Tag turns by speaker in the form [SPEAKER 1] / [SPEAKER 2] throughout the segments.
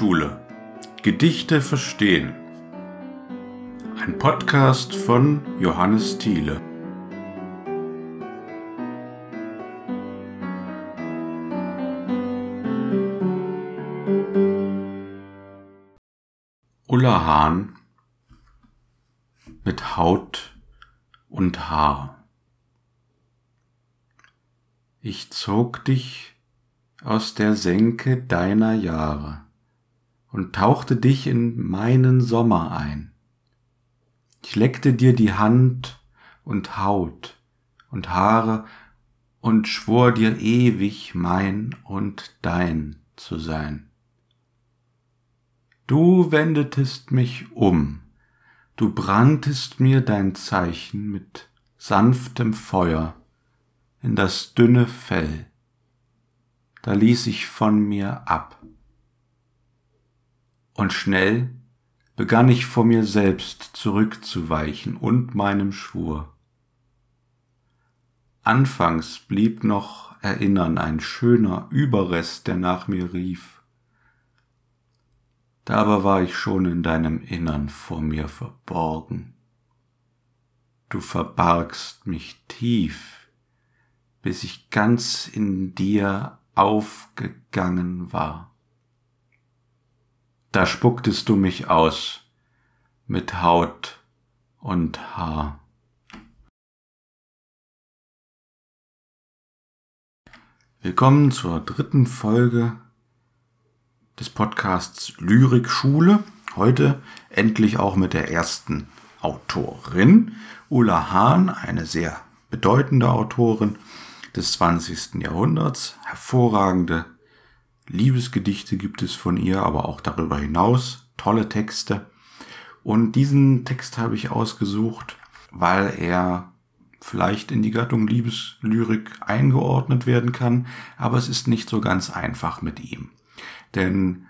[SPEAKER 1] Lyrikschule. Gedichte verstehen. Ein Podcast von Johannes Thiele. Ulla Hahn mit Haut und Haar. Ich zog dich aus der Senke deiner Jahre und tauchte dich in meinen Sommer ein. Ich leckte dir die Hand und Haut und Haare und schwor dir ewig mein und dein zu sein. Du wendetest mich um, du branntest mir dein Zeichen mit sanftem Feuer in das dünne Fell da ließ ich von mir ab. Und schnell begann ich vor mir selbst zurückzuweichen und meinem Schwur. Anfangs blieb noch Erinnern ein schöner Überrest, der nach mir rief. Da aber war ich schon in deinem Innern vor mir verborgen. Du verbargst mich tief, bis ich ganz in dir aufgegangen war. Da spucktest du mich aus mit Haut und Haar. Willkommen zur dritten Folge des Podcasts Lyrikschule. Heute endlich auch mit der ersten Autorin, Ulla Hahn, eine sehr bedeutende Autorin, des 20. Jahrhunderts. Hervorragende Liebesgedichte gibt es von ihr, aber auch darüber hinaus tolle Texte. Und diesen Text habe ich ausgesucht, weil er vielleicht in die Gattung Liebeslyrik eingeordnet werden kann, aber es ist nicht so ganz einfach mit ihm. Denn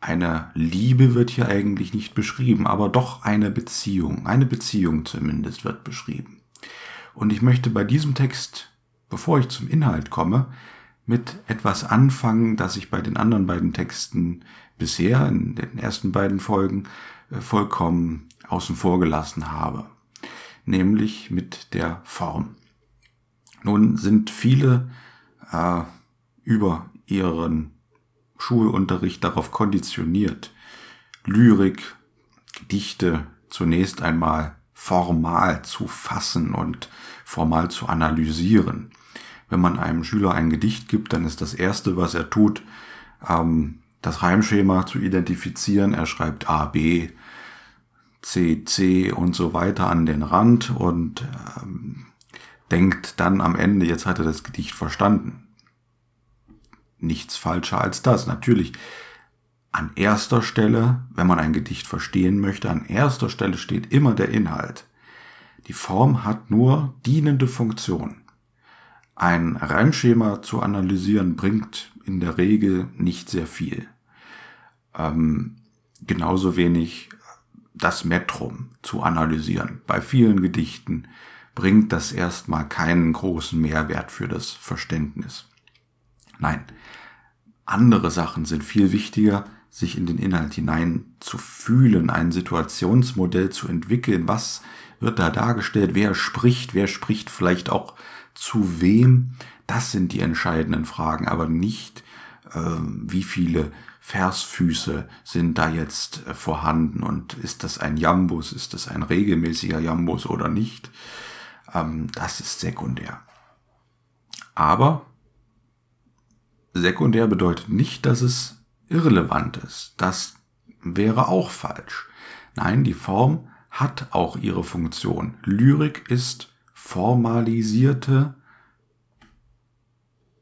[SPEAKER 1] eine Liebe wird hier eigentlich nicht beschrieben, aber doch eine Beziehung, eine Beziehung zumindest wird beschrieben. Und ich möchte bei diesem Text bevor ich zum Inhalt komme, mit etwas anfangen, das ich bei den anderen beiden Texten bisher in den ersten beiden Folgen äh, vollkommen außen vor gelassen habe, nämlich mit der Form. Nun sind viele äh, über ihren Schulunterricht darauf konditioniert, Lyrik, Gedichte zunächst einmal formal zu fassen und formal zu analysieren. Wenn man einem Schüler ein Gedicht gibt, dann ist das Erste, was er tut, ähm, das Reimschema zu identifizieren. Er schreibt A, B, C, C und so weiter an den Rand und ähm, denkt dann am Ende, jetzt hat er das Gedicht verstanden. Nichts falscher als das. Natürlich, an erster Stelle, wenn man ein Gedicht verstehen möchte, an erster Stelle steht immer der Inhalt. Die Form hat nur dienende Funktion. Ein Reimschema zu analysieren bringt in der Regel nicht sehr viel. Ähm, genauso wenig das Metrum zu analysieren. Bei vielen Gedichten bringt das erstmal keinen großen Mehrwert für das Verständnis. Nein, andere Sachen sind viel wichtiger, sich in den Inhalt hinein zu fühlen, ein Situationsmodell zu entwickeln. Was wird da dargestellt? Wer spricht? Wer spricht vielleicht auch zu wem, das sind die entscheidenden Fragen, aber nicht, äh, wie viele Versfüße sind da jetzt äh, vorhanden und ist das ein Jambus, ist das ein regelmäßiger Jambus oder nicht. Ähm, das ist sekundär. Aber sekundär bedeutet nicht, dass es irrelevant ist. Das wäre auch falsch. Nein, die Form hat auch ihre Funktion. Lyrik ist formalisierte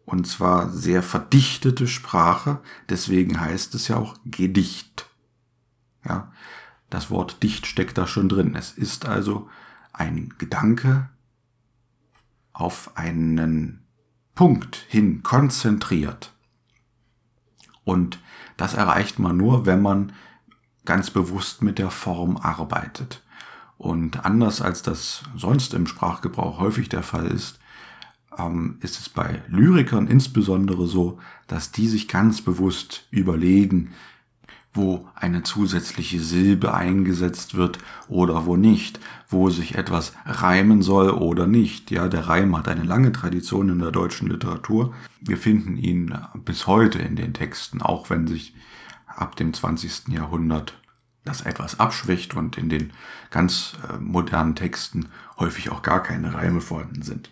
[SPEAKER 1] und zwar sehr verdichtete Sprache. Deswegen heißt es ja auch Gedicht. Ja, das Wort dicht steckt da schon drin. Es ist also ein Gedanke auf einen Punkt hin konzentriert. Und das erreicht man nur, wenn man ganz bewusst mit der Form arbeitet. Und anders als das sonst im Sprachgebrauch häufig der Fall ist, ähm, ist es bei Lyrikern insbesondere so, dass die sich ganz bewusst überlegen, wo eine zusätzliche Silbe eingesetzt wird oder wo nicht, wo sich etwas reimen soll oder nicht. Ja, der Reim hat eine lange Tradition in der deutschen Literatur. Wir finden ihn bis heute in den Texten, auch wenn sich ab dem 20. Jahrhundert das etwas abschwächt und in den ganz äh, modernen Texten häufig auch gar keine Reime vorhanden sind.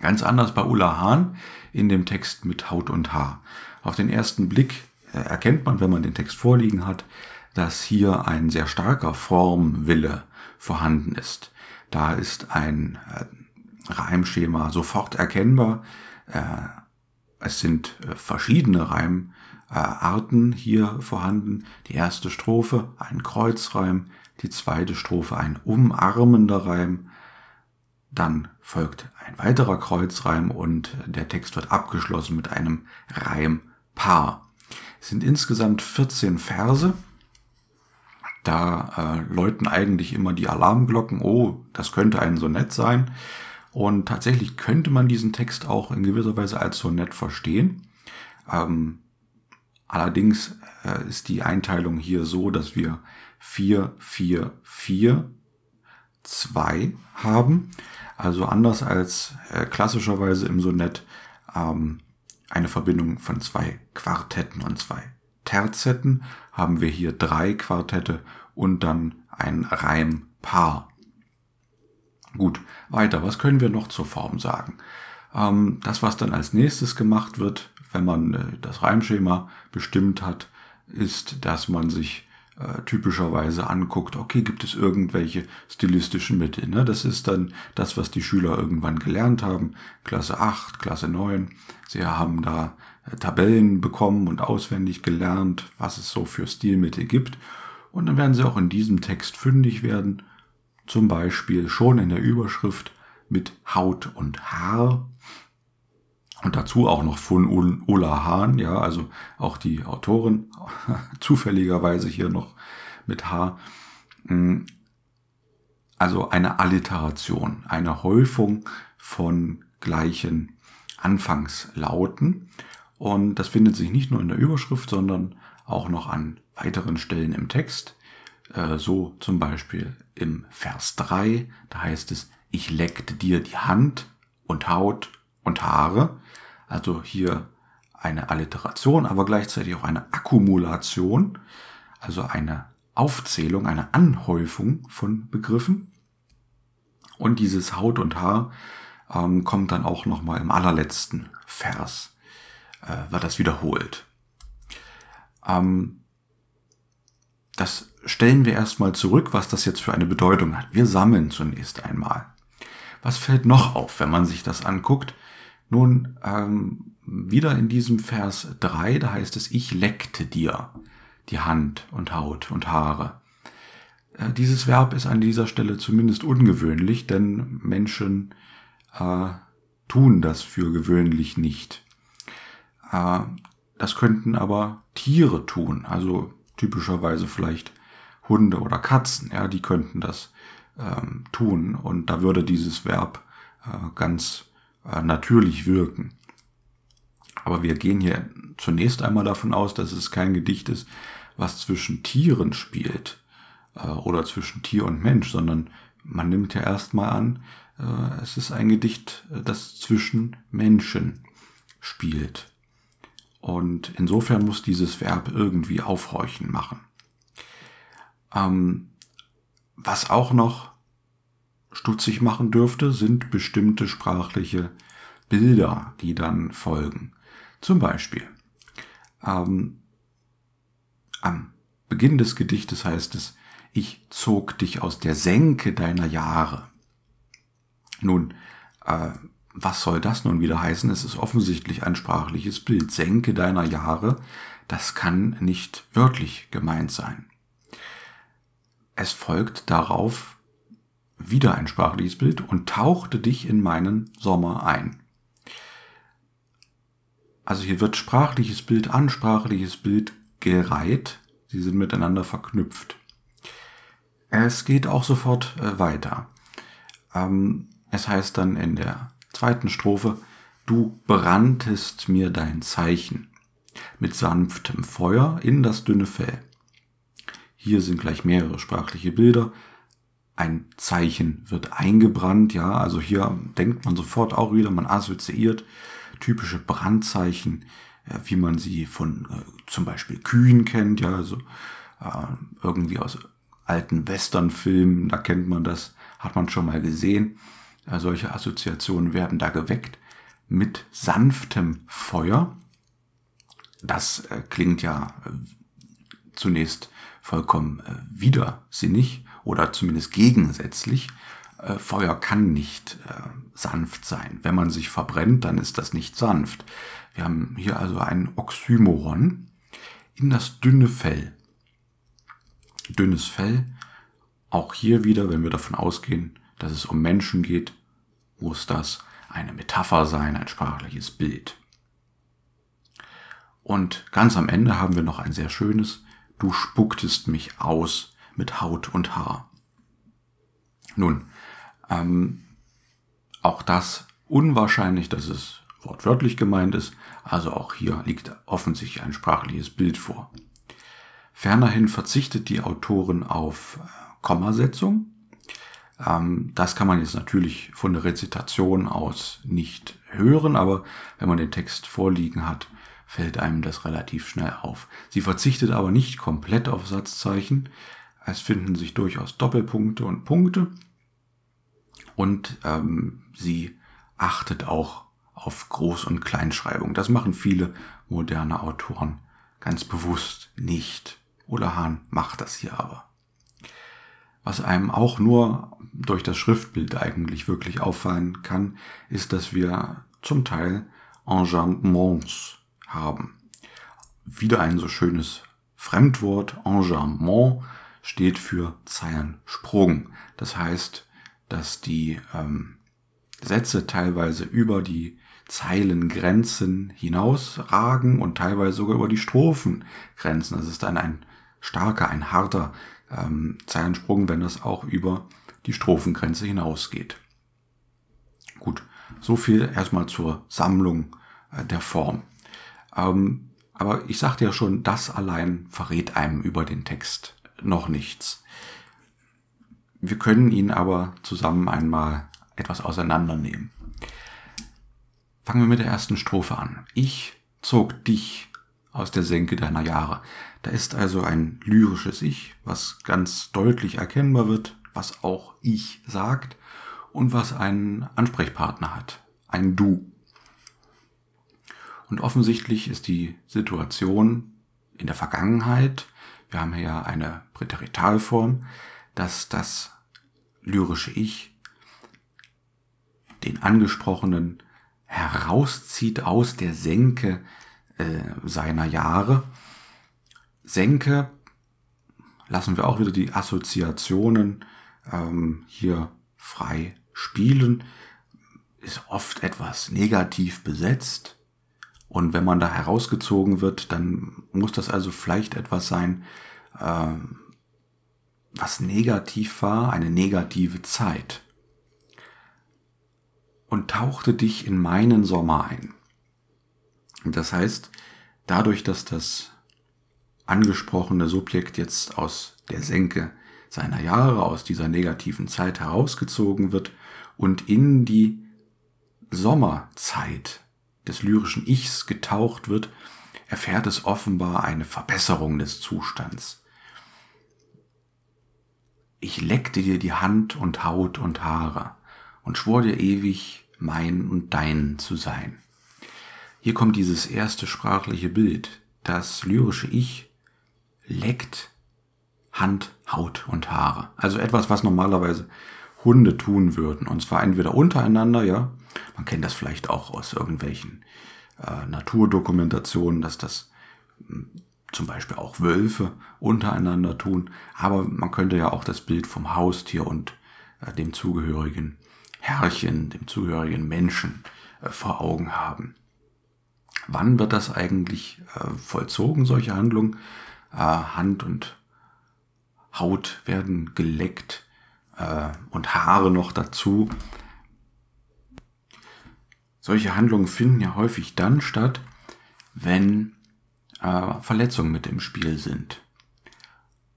[SPEAKER 1] Ganz anders bei Ulla Hahn in dem Text mit Haut und Haar. Auf den ersten Blick äh, erkennt man, wenn man den Text vorliegen hat, dass hier ein sehr starker Formwille vorhanden ist. Da ist ein äh, Reimschema sofort erkennbar. Es sind verschiedene Reimarten hier vorhanden. Die erste Strophe ein Kreuzreim, die zweite Strophe ein umarmender Reim, dann folgt ein weiterer Kreuzreim und der Text wird abgeschlossen mit einem Reimpaar. Es sind insgesamt 14 Verse. Da äh, läuten eigentlich immer die Alarmglocken, oh, das könnte ein Sonett sein. Und tatsächlich könnte man diesen Text auch in gewisser Weise als Sonett verstehen. Ähm, allerdings äh, ist die Einteilung hier so, dass wir 4, 4, 4, 2 haben. Also anders als äh, klassischerweise im Sonett ähm, eine Verbindung von zwei Quartetten und zwei Terzetten, haben wir hier drei Quartette und dann ein Reimpaar. Gut, weiter. Was können wir noch zur Form sagen? Ähm, das, was dann als nächstes gemacht wird, wenn man äh, das Reimschema bestimmt hat, ist, dass man sich äh, typischerweise anguckt, okay, gibt es irgendwelche stilistischen Mittel. Ne? Das ist dann das, was die Schüler irgendwann gelernt haben, Klasse 8, Klasse 9. Sie haben da äh, Tabellen bekommen und auswendig gelernt, was es so für Stilmittel gibt. Und dann werden sie auch in diesem Text fündig werden, zum Beispiel schon in der Überschrift mit Haut und Haar und dazu auch noch von Ulla Hahn, ja, also auch die Autorin, zufälligerweise hier noch mit H. Mm, also eine Alliteration, eine Häufung von gleichen Anfangslauten. Und das findet sich nicht nur in der Überschrift, sondern auch noch an weiteren Stellen im Text. Äh, so zum Beispiel im Vers 3, da heißt es, ich leckte dir die Hand und Haut und Haare. Also hier eine Alliteration, aber gleichzeitig auch eine Akkumulation, also eine Aufzählung, eine Anhäufung von Begriffen. Und dieses Haut und Haar ähm, kommt dann auch nochmal im allerletzten Vers, äh, wird das wiederholt. Ähm, das stellen wir erstmal zurück, was das jetzt für eine Bedeutung hat. Wir sammeln zunächst einmal. Was fällt noch auf, wenn man sich das anguckt? Nun, ähm, wieder in diesem Vers 3, da heißt es, ich leckte dir die Hand und Haut und Haare. Äh, dieses Verb ist an dieser Stelle zumindest ungewöhnlich, denn Menschen äh, tun das für gewöhnlich nicht. Äh, das könnten aber Tiere tun, also typischerweise vielleicht Hunde oder Katzen, ja, die könnten das ähm, tun und da würde dieses Verb äh, ganz natürlich wirken. Aber wir gehen hier zunächst einmal davon aus, dass es kein Gedicht ist, was zwischen Tieren spielt äh, oder zwischen Tier und Mensch, sondern man nimmt ja erstmal an, äh, es ist ein Gedicht, äh, das zwischen Menschen spielt. Und insofern muss dieses Verb irgendwie aufhorchen machen. Ähm, was auch noch stutzig machen dürfte, sind bestimmte sprachliche Bilder, die dann folgen. Zum Beispiel ähm, am Beginn des Gedichtes heißt es, ich zog dich aus der Senke deiner Jahre. Nun, äh, was soll das nun wieder heißen? Es ist offensichtlich ein sprachliches Bild. Senke deiner Jahre, das kann nicht wörtlich gemeint sein. Es folgt darauf wieder ein sprachliches Bild und tauchte dich in meinen Sommer ein. Also hier wird sprachliches Bild an sprachliches Bild gereiht. Sie sind miteinander verknüpft. Es geht auch sofort äh, weiter. Ähm, es heißt dann in der zweiten Strophe, du branntest mir dein Zeichen. mit sanftem Feuer in das dünne Fell. Hier sind gleich mehrere sprachliche Bilder. Ein Zeichen wird eingebrannt, ja, also hier denkt man sofort auch wieder, man assoziiert typische Brandzeichen, ja, wie man sie von äh, zum Beispiel Kühen kennt, ja, also äh, irgendwie aus alten Westernfilmen, da kennt man das, hat man schon mal gesehen. Äh, solche Assoziationen werden da geweckt mit sanftem Feuer. Das äh, klingt ja äh, zunächst vollkommen äh, widersinnig oder zumindest gegensätzlich. Äh, Feuer kann nicht äh, sanft sein. Wenn man sich verbrennt, dann ist das nicht sanft. Wir haben hier also ein Oxymoron in das dünne Fell. Dünnes Fell, auch hier wieder, wenn wir davon ausgehen, dass es um Menschen geht, muss das eine Metapher sein, ein sprachliches Bild. Und ganz am Ende haben wir noch ein sehr schönes du spucktest mich aus mit Haut und Haar. Nun, ähm, auch das unwahrscheinlich, dass es wortwörtlich gemeint ist, also auch hier liegt offensichtlich ein sprachliches Bild vor. Fernerhin verzichtet die Autorin auf äh, Kommasetzung. Ähm, das kann man jetzt natürlich von der Rezitation aus nicht hören, aber wenn man den Text vorliegen hat, fällt einem das relativ schnell auf. Sie verzichtet aber nicht komplett auf Satzzeichen. Es finden sich durchaus Doppelpunkte und Punkte. Und ähm, sie achtet auch auf Groß- und Kleinschreibung. Das machen viele moderne Autoren ganz bewusst nicht. Oder Hahn macht das hier aber. Was einem auch nur durch das Schriftbild eigentlich wirklich auffallen kann, ist, dass wir zum Teil Enjambements haben. Wieder ein so schönes Fremdwort, Enjambment, steht für Zeilensprung. Das heißt, dass die ähm, Sätze teilweise über die Zeilengrenzen hinausragen und teilweise sogar über die Strophengrenzen. Das ist dann ein starker, ein harter ähm, Zeilensprung, wenn das auch über die Strophengrenze hinausgeht. Gut, so viel erstmal zur Sammlung äh, der Form. Ähm, aber ich sagte ja schon, das allein verrät einem über den Text noch nichts. Wir können ihn aber zusammen einmal etwas auseinandernehmen. Fangen wir mit der ersten Strophe an. Ich zog dich aus der Senke deiner Jahre. Da ist also ein lyrisches Ich, was ganz deutlich erkennbar wird, was auch Ich sagt und was einen Ansprechpartner hat, ein Du. Und offensichtlich ist die Situation in der Vergangenheit, wir haben hier eine Präteritalform, dass das lyrische Ich den Angesprochenen herauszieht aus der Senke äh, seiner Jahre. Senke lassen wir auch wieder die Assoziationen ähm, hier frei spielen, ist oft etwas negativ besetzt. Und wenn man da herausgezogen wird, dann muss das also vielleicht etwas sein, äh, was negativ war, eine negative Zeit. Und tauchte dich in meinen Sommer ein. Das heißt, dadurch, dass das angesprochene Subjekt jetzt aus der Senke seiner Jahre, aus dieser negativen Zeit herausgezogen wird und in die Sommerzeit des lyrischen Ichs getaucht wird, erfährt es offenbar eine Verbesserung des Zustands. Ich leckte dir die Hand und Haut und Haare und schwor dir ewig mein und dein zu sein. Hier kommt dieses erste sprachliche Bild. Das lyrische Ich leckt Hand, Haut und Haare. Also etwas, was normalerweise Hunde tun würden. Und zwar entweder untereinander, ja, man kennt das vielleicht auch aus irgendwelchen äh, Naturdokumentationen, dass das hm, zum Beispiel auch Wölfe untereinander tun. Aber man könnte ja auch das Bild vom Haustier und äh, dem zugehörigen Herrchen, dem zugehörigen Menschen äh, vor Augen haben. Wann wird das eigentlich äh, vollzogen, solche Handlungen? Äh, Hand und Haut werden geleckt äh, und Haare noch dazu. Solche Handlungen finden ja häufig dann statt, wenn äh, Verletzungen mit im Spiel sind.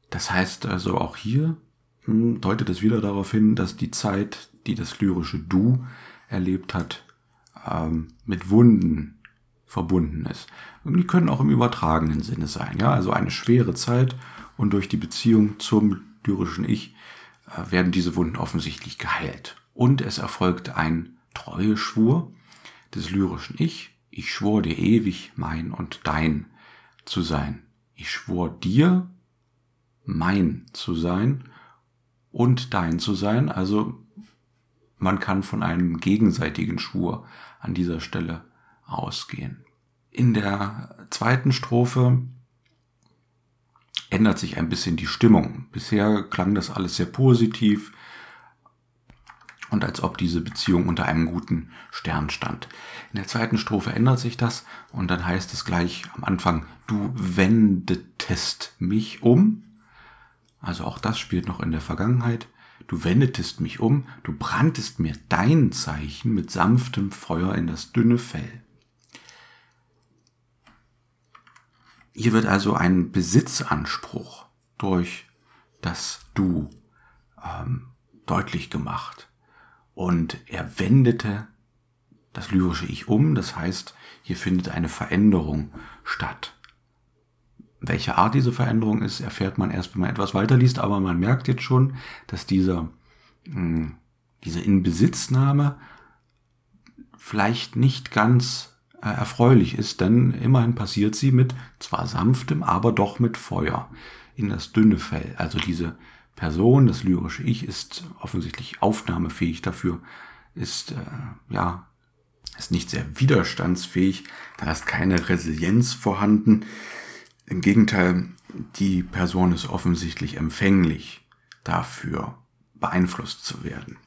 [SPEAKER 1] Das heißt also auch hier hm, deutet es wieder darauf hin, dass die Zeit, die das lyrische Du erlebt hat, ähm, mit Wunden verbunden ist. Und die können auch im übertragenen Sinne sein. Ja, also eine schwere Zeit und durch die Beziehung zum lyrischen Ich äh, werden diese Wunden offensichtlich geheilt. Und es erfolgt ein Treueschwur des lyrischen Ich. Ich schwor dir ewig mein und dein zu sein. Ich schwor dir mein zu sein und dein zu sein. Also man kann von einem gegenseitigen Schwur an dieser Stelle ausgehen. In der zweiten Strophe ändert sich ein bisschen die Stimmung. Bisher klang das alles sehr positiv und als ob diese Beziehung unter einem guten Stern stand. In der zweiten Strophe ändert sich das und dann heißt es gleich am Anfang, du wendetest mich um. Also auch das spielt noch in der Vergangenheit. Du wendetest mich um, du branntest mir dein Zeichen mit sanftem Feuer in das dünne Fell. Hier wird also ein Besitzanspruch durch das Du ähm, deutlich gemacht. Und er wendete das lyrische Ich um, das heißt, hier findet eine Veränderung statt. Welche Art diese Veränderung ist, erfährt man erst, wenn man etwas weiterliest, aber man merkt jetzt schon, dass dieser, hm, diese Inbesitznahme vielleicht nicht ganz äh, erfreulich ist, denn immerhin passiert sie mit zwar sanftem, aber doch mit Feuer in das dünne Fell. Also diese Person, das lyrische Ich, ist offensichtlich aufnahmefähig dafür, ist, äh, ja, ist nicht sehr widerstandsfähig, da ist keine Resilienz vorhanden. Im Gegenteil, die Person ist offensichtlich empfänglich dafür, beeinflusst zu werden.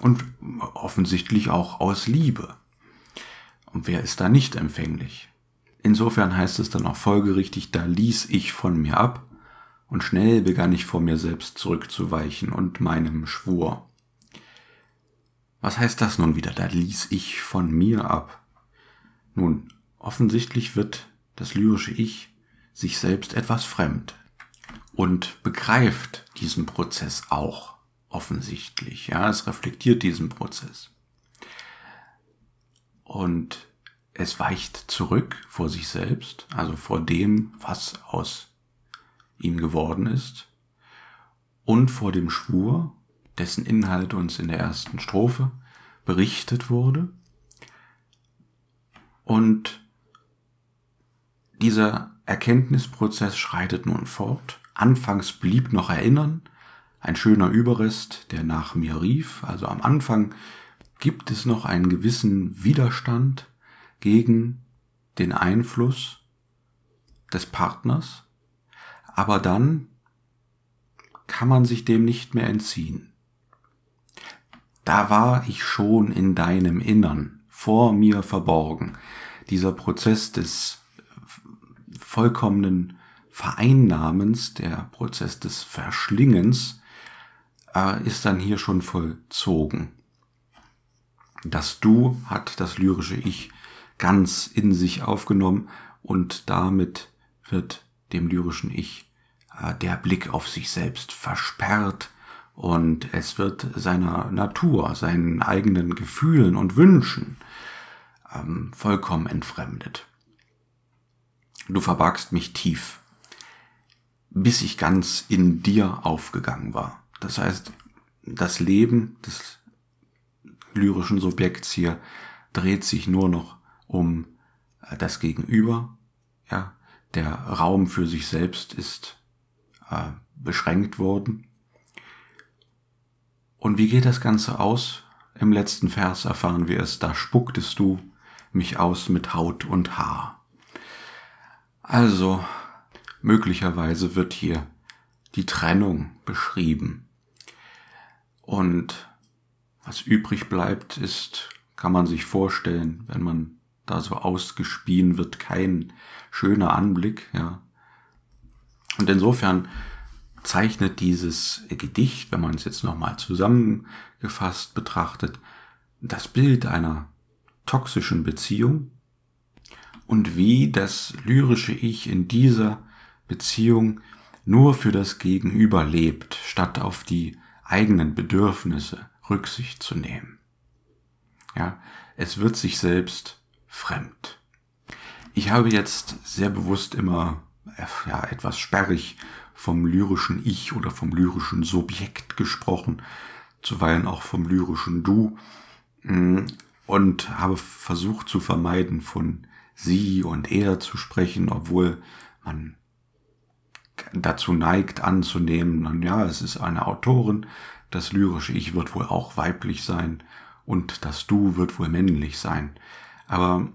[SPEAKER 1] Und offensichtlich auch aus Liebe. Und wer ist da nicht empfänglich? Insofern heißt es dann auch folgerichtig, da ließ ich von mir ab, und schnell begann ich vor mir selbst zurückzuweichen und meinem Schwur. Was heißt das nun wieder? Da ließ ich von mir ab. Nun, offensichtlich wird das lyrische Ich sich selbst etwas fremd und begreift diesen Prozess auch offensichtlich. Ja, es reflektiert diesen Prozess. Und es weicht zurück vor sich selbst, also vor dem, was aus ihm geworden ist und vor dem Schwur, dessen Inhalt uns in der ersten Strophe berichtet wurde. Und dieser Erkenntnisprozess schreitet nun fort. Anfangs blieb noch Erinnern, ein schöner Überrest, der nach mir rief. Also am Anfang gibt es noch einen gewissen Widerstand gegen den Einfluss des Partners, aber dann kann man sich dem nicht mehr entziehen. Da war ich schon in deinem Innern, vor mir verborgen. Dieser Prozess des vollkommenen Vereinnahmens, der Prozess des Verschlingens, äh, ist dann hier schon vollzogen. Das Du hat das lyrische Ich ganz in sich aufgenommen und damit wird dem lyrischen Ich der Blick auf sich selbst versperrt und es wird seiner Natur, seinen eigenen Gefühlen und Wünschen ähm, vollkommen entfremdet. Du verbargst mich tief, bis ich ganz in dir aufgegangen war. Das heißt, das Leben des lyrischen Subjekts hier dreht sich nur noch um äh, das Gegenüber. Ja, der Raum für sich selbst ist äh, beschränkt wurden. Und wie geht das Ganze aus? Im letzten Vers erfahren wir es, da spucktest du mich aus mit Haut und Haar. Also, möglicherweise wird hier die Trennung beschrieben. Und was übrig bleibt, ist, kann man sich vorstellen, wenn man da so ausgespien wird, kein schöner Anblick, ja. Und insofern zeichnet dieses Gedicht, wenn man es jetzt nochmal zusammengefasst betrachtet, das Bild einer toxischen Beziehung und wie das lyrische Ich in dieser Beziehung nur für das Gegenüber lebt, statt auf die eigenen Bedürfnisse Rücksicht zu nehmen. Ja, es wird sich selbst fremd. Ich habe jetzt sehr bewusst immer ja, etwas sperrig vom lyrischen Ich oder vom lyrischen Subjekt gesprochen, zuweilen auch vom lyrischen Du mm, und habe versucht zu vermeiden, von sie und er zu sprechen, obwohl man dazu neigt anzunehmen, ja, es ist eine Autorin, das lyrische Ich wird wohl auch weiblich sein und das Du wird wohl männlich sein. Aber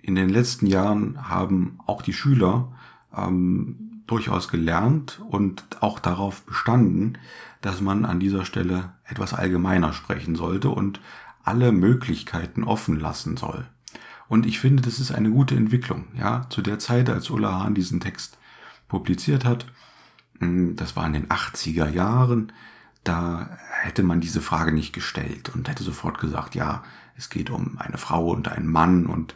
[SPEAKER 1] in den letzten Jahren haben auch die Schüler ähm, durchaus gelernt und auch darauf bestanden, dass man an dieser Stelle etwas allgemeiner sprechen sollte und alle Möglichkeiten offen lassen soll. Und ich finde, das ist eine gute Entwicklung. Ja, zu der Zeit, als Ulla Hahn diesen Text publiziert hat, hm, das war in den 80er Jahren, da hätte man diese Frage nicht gestellt und hätte sofort gesagt, ja, es geht um eine Frau und einen Mann und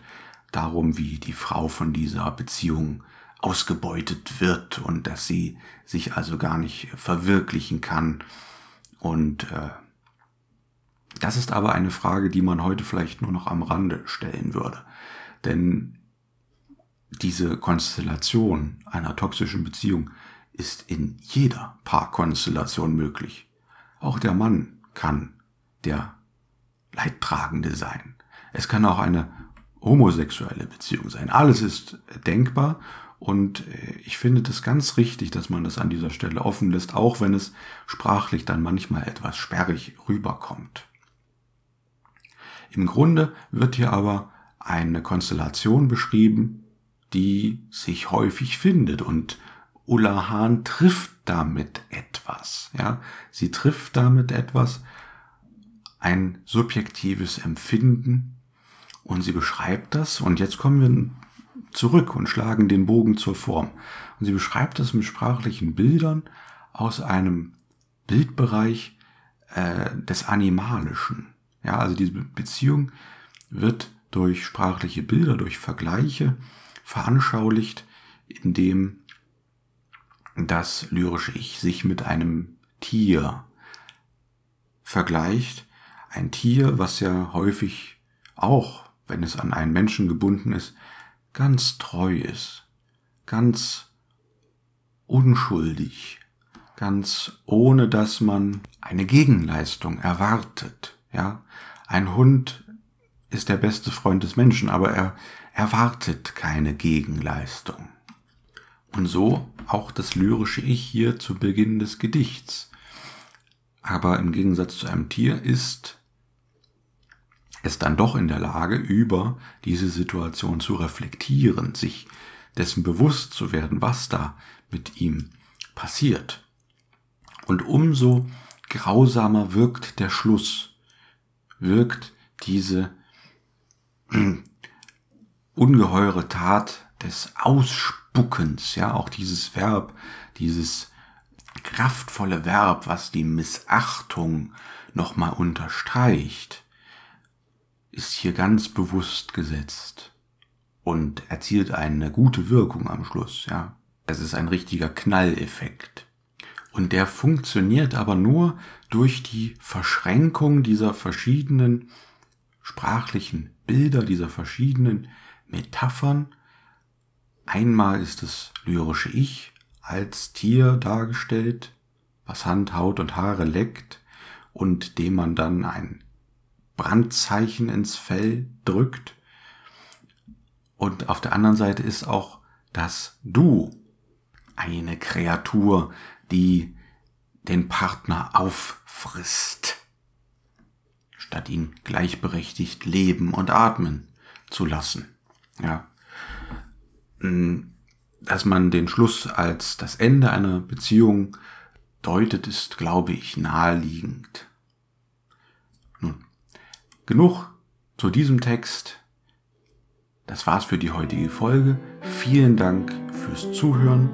[SPEAKER 1] darum, wie die Frau von dieser Beziehung ausgebeutet wird und dass sie sich also gar nicht verwirklichen kann. Und äh, das ist aber eine Frage, die man heute vielleicht nur noch am Rande stellen würde. Denn diese Konstellation einer toxischen Beziehung ist in jeder Paarkonstellation möglich. Auch der Mann kann der Leidtragende sein. Es kann auch eine homosexuelle Beziehung sein. Alles ist denkbar und äh, ich finde das ganz richtig, dass man das an dieser Stelle offen lässt, auch wenn es sprachlich dann manchmal etwas sperrig rüberkommt. Im Grunde wird hier aber eine Konstellation beschrieben, die sich häufig findet und Ulla Hahn trifft damit etwas. Ja, sie trifft damit etwas, ein subjektives Empfinden und sie beschreibt das und jetzt kommen wir zurück und schlagen den Bogen zur Form. Und sie beschreibt das mit sprachlichen Bildern aus einem Bildbereich äh, des Animalischen. Ja, also diese Beziehung wird durch sprachliche Bilder, durch Vergleiche veranschaulicht, indem das lyrische Ich sich mit einem Tier vergleicht. Ein Tier, was ja häufig auch, wenn es an einen Menschen gebunden ist, ganz treu ist, ganz unschuldig, ganz ohne dass man eine Gegenleistung erwartet. Ja, ein Hund ist der beste Freund des Menschen, aber er erwartet keine Gegenleistung. Und so auch das lyrische Ich hier zu Beginn des Gedichts. Aber im Gegensatz zu einem Tier ist es dann doch in der Lage, über diese Situation zu reflektieren, sich dessen bewusst zu werden, was da mit ihm passiert. Und umso grausamer wirkt der Schluss, wirkt diese ungeheure Tat des Ausspuckens, ja, auch dieses Verb, dieses kraftvolle Verb, was die Missachtung nochmal unterstreicht, ist hier ganz bewusst gesetzt und erzielt eine gute Wirkung am Schluss, ja. Es ist ein richtiger Knalleffekt. Und der funktioniert aber nur durch die Verschränkung dieser verschiedenen sprachlichen Bilder, dieser verschiedenen Metaphern. Einmal ist das lyrische Ich als Tier dargestellt, was Hand, Haut und Haare leckt und dem man dann ein Brandzeichen ins Fell drückt. Und auf der anderen Seite ist auch das Du eine Kreatur, die den Partner auffrisst, statt ihn gleichberechtigt leben und atmen zu lassen. Ja. Mm, dass man den Schluss als das Ende einer Beziehung deutet, ist, glaube ich, naheliegend. Genug zu diesem Text. Das war's für die heutige Folge. Vielen Dank fürs Zuhören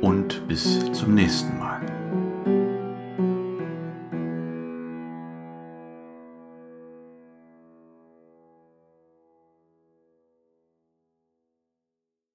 [SPEAKER 1] und bis zum nächsten Mal.